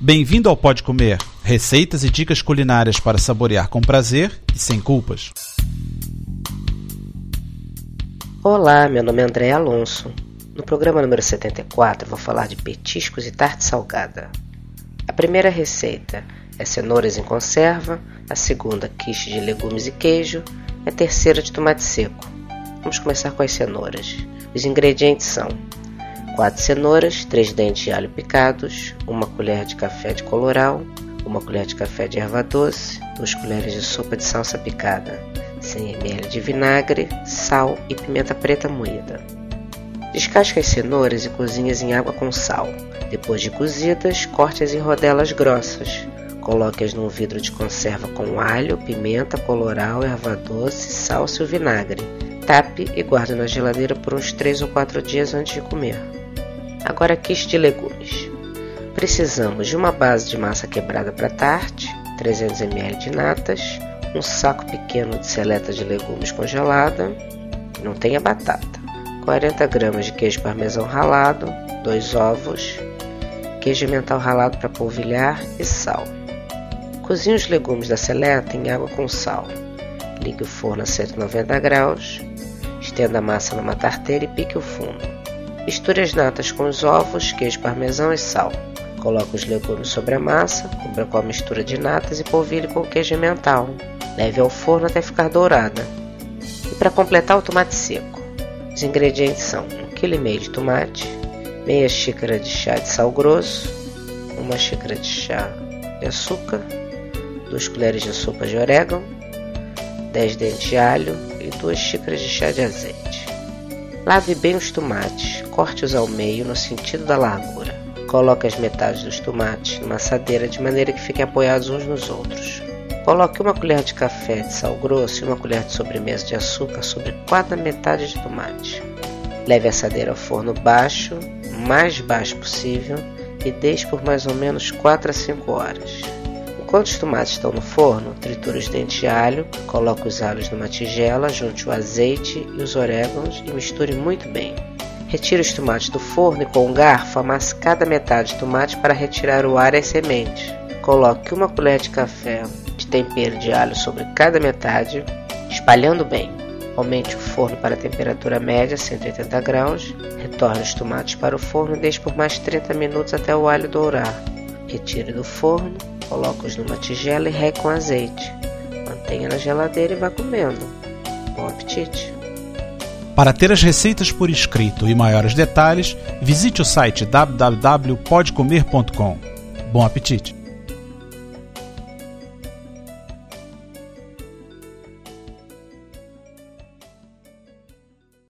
Bem-vindo ao Pode Comer, receitas e dicas culinárias para saborear com prazer e sem culpas. Olá, meu nome é André Alonso. No programa número 74 vou falar de petiscos e tarte salgada. A primeira receita é cenouras em conserva, a segunda quiche de legumes e queijo a terceira de tomate seco. Vamos começar com as cenouras. Os ingredientes são 4 cenouras, 3 dentes de alho picados, 1 colher de café de coloral, 1 colher de café de erva doce, 2 colheres de sopa de salsa picada, 100 ml de vinagre, sal e pimenta preta moída. Descasque as cenouras e cozinhe-as em água com sal. Depois de cozidas, corte-as em rodelas grossas. Coloque-as num vidro de conserva com alho, pimenta, coloral, erva doce, salsa e vinagre. Tape e guarde na geladeira por uns 3 ou 4 dias antes de comer. Agora quiche de legumes. Precisamos de uma base de massa quebrada para tarte, 300 ml de natas, um saco pequeno de seleta de legumes congelada, não tenha batata, 40 gramas de queijo parmesão ralado, dois ovos, queijo mental ralado para polvilhar e sal. Cozinhe os legumes da seleta em água com sal. Ligue o forno a 190 graus, estenda a massa numa tarteira e pique o fundo. Misture as natas com os ovos, queijo parmesão e sal. Coloque os legumes sobre a massa, cubra com a mistura de natas e polvilhe com queijo emmental. Leve ao forno até ficar dourada. E para completar o tomate seco, os ingredientes são 1,5 kg de tomate, meia xícara de chá de sal grosso, uma xícara de chá de açúcar, 2 colheres de sopa de orégano, 10 dentes de alho e 2 xícaras de chá de azeite. Lave bem os tomates, corte-os ao meio no sentido da largura. Coloque as metades dos tomates numa assadeira de maneira que fiquem apoiados uns nos outros. Coloque uma colher de café de sal grosso e uma colher de sobremesa de açúcar sobre cada metade de tomate. Leve a assadeira ao forno baixo, mais baixo possível, e deixe por mais ou menos 4 a 5 horas. Enquanto os tomates estão no forno, triture os dentes de alho, coloque os alhos numa tigela, junte o azeite e os orégãos e misture muito bem. Retire os tomates do forno e com um garfo amasse cada metade de tomate para retirar o ar e as sementes. Coloque uma colher de café de tempero de alho sobre cada metade, espalhando bem. Aumente o forno para a temperatura média, 180 graus. Retorne os tomates para o forno e deixe por mais 30 minutos até o alho dourar. Retire do forno Coloque-os numa tigela e regue com azeite. Mantenha na geladeira e vá comendo. Bom apetite! Para ter as receitas por escrito e maiores detalhes, visite o site www.podcomer.com. Bom apetite!